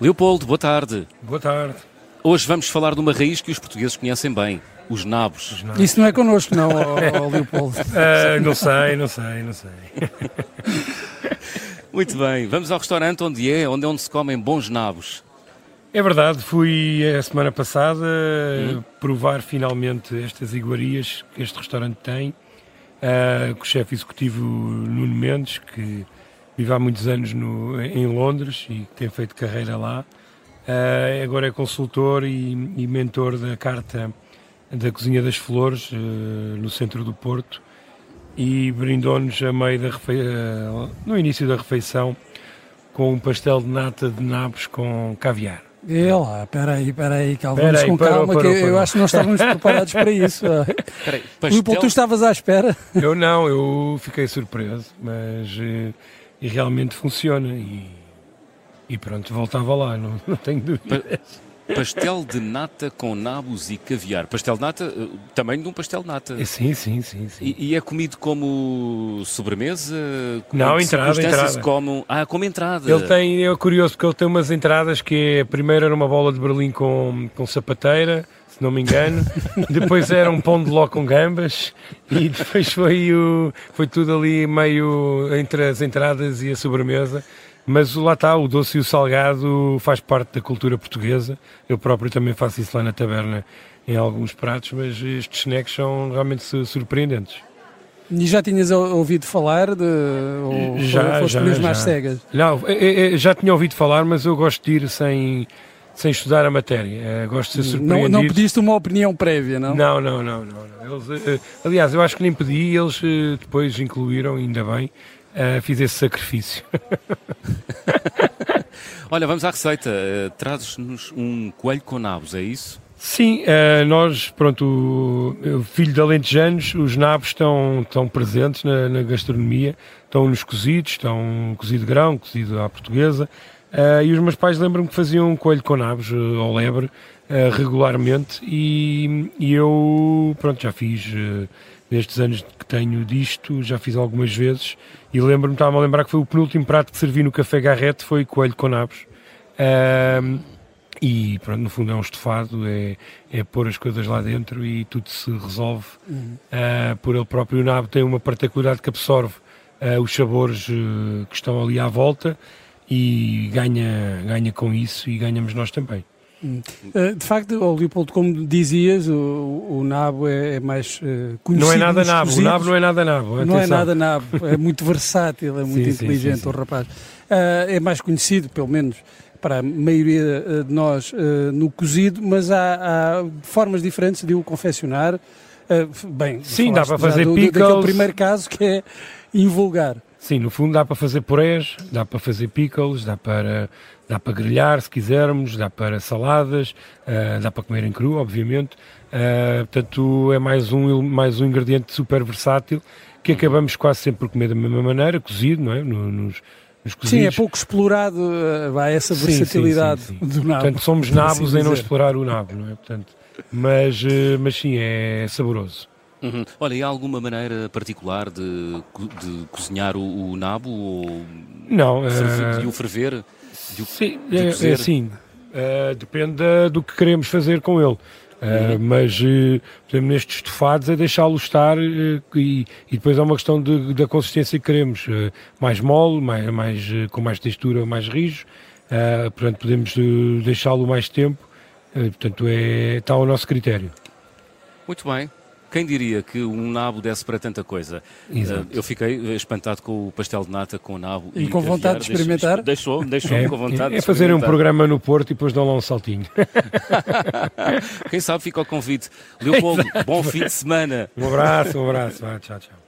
Leopoldo, boa tarde. Boa tarde. Hoje vamos falar de uma raiz que os portugueses conhecem bem, os nabos. Os nabos. Isso não é connosco, não, ó, ó Leopoldo. Uh, não sei, não sei, não sei. Muito bem, vamos ao restaurante onde é, onde é onde se comem bons nabos. É verdade, fui a semana passada hum. provar finalmente estas iguarias que este restaurante tem, uh, com o chefe executivo Nuno Mendes, que vive há muitos anos no, em Londres e tem feito carreira lá. Uh, agora é consultor e, e, mentor da carta da Cozinha das Flores, uh, no centro do Porto, e brindou-nos a meio da uh, no início da refeição com um pastel de nata de nabos com caviar. É lá, peraí, peraí, calma, vamos com parou, calma, parou, que parou. eu acho que nós estávamos preparados para isso. Peraí, pastel... tu estavas à espera? Eu não, eu fiquei surpreso, mas e realmente funciona. E, e pronto, voltava lá, não, não tenho dúvidas. Pastel de nata com nabos e caviar. Pastel de nata, eh, tamanho de um pastel de nata. É, sim, sim, sim. sim. E, e, é comido como sobremesa? Não, entrada, entrada. Como... Ah, como entrada. Ele tem, é curioso porque ele tem umas entradas que é, a primeira era uma bola de Berlim com, com sapateira, se não me engano. depois era um pão de ló com gambas e depois foi, o, foi tudo ali meio entre as entradas e a sobremesa. Mas lá está, o doce e o salgado faz parte da cultura portuguesa. Eu próprio também faço isso lá na taberna em alguns pratos, mas estes snacks são realmente surpreendentes. E já tinhas ouvido falar de. Ou já, foste já, mesmo já. às cegas? Não, é, é, já tinha ouvido falar, mas eu gosto de ir sem, sem estudar a matéria. Gosto de ser surpreendido. Não, não pediste uma opinião prévia, não? Não, não, não. não, não. Eles, eh, aliás, eu acho que nem pedi, eles eh, depois incluíram, ainda bem. Uh, fiz esse sacrifício. Olha, vamos à receita. Uh, Trazes-nos um coelho com nabos, é isso? Sim, uh, nós, pronto, o, filho de alentejanos, os nabos estão, estão presentes na, na, gastronomia, estão nos cozidos, estão cozido grão, cozido à portuguesa, uh, e os meus pais lembram-me que faziam um coelho com nabos, uh, ao lebre, regularmente, e, e, eu, pronto, já fiz nestes anos que tenho disto, já fiz algumas vezes e lembro-me, estava-me a lembrar que foi o penúltimo prato que servi no Café Garrete, foi coelho com nabos. Um, e pronto, no fundo é um estofado, é, é pôr as coisas lá dentro e tudo se resolve uhum. uh, por ele próprio. O nabo tem uma particularidade que absorve uh, os sabores uh, que estão ali à volta e ganha, ganha com isso e ganhamos nós também. Eh, de facto, oh, Leopoldo, como dizias, o, o nabo é, é mais uh, conhecido. Não é nada nabo, o nabo não é nada nabo. Atenção. Não é nada nabo, é muito versátil, é muito sim, inteligente sim, sim, o rapaz. Uh, é mais conhecido, pelo menos para a maioria de nós, uh, no cozido, mas há, há, formas diferentes de o confeccionar. bem, sim, dá para fazer do, pickles. Primeiro caso que é invulgar. Sim, no fundo dá para fazer purés, dá para fazer pickles, dá para, dá para grelhar se quisermos, dá para saladas, uh, dá para comer em cru, obviamente. Uh, portanto, é mais um, mais um ingrediente super versátil que acabamos quase sempre por comer da mesma maneira, cozido, não é? nos, nos sim, é pouco explorado uh, essa versatilidade sim, sim, sim, do nabo. Portanto, somos nabos assim em não explorar o nabo, não é? Portanto, mas, mas sim, é saboroso. Uhum. Olha, e há alguma maneira particular de, de cozinhar o, o, nabo? Ou não. Ferver, de o ferver? De o, sim, de é, é assim. Uh, depende do que queremos fazer com ele. Uh. Mas, uh, exemplo, nestes estofados é deixá-lo estar uh, e, e, depois é uma questão de, da consistência que queremos. mais mole, mais, mais, com mais textura, mais rijo. portanto, podemos deixá-lo mais tempo. portanto, é, está ao nosso critério. Muito bem. Quem diria que um nabo desse para tanta coisa? Exato. eu fiquei espantado com o pastel de nata com o nabo. E, e com vontade de experimentar? Deixou-me deixou é, com vontade é, é fazer um programa no Porto e depois dão lá um saltinho. Quem sabe fica o convite. Leopoldo, bom fim de semana. Um abraço, um abraço. tchau, tchau.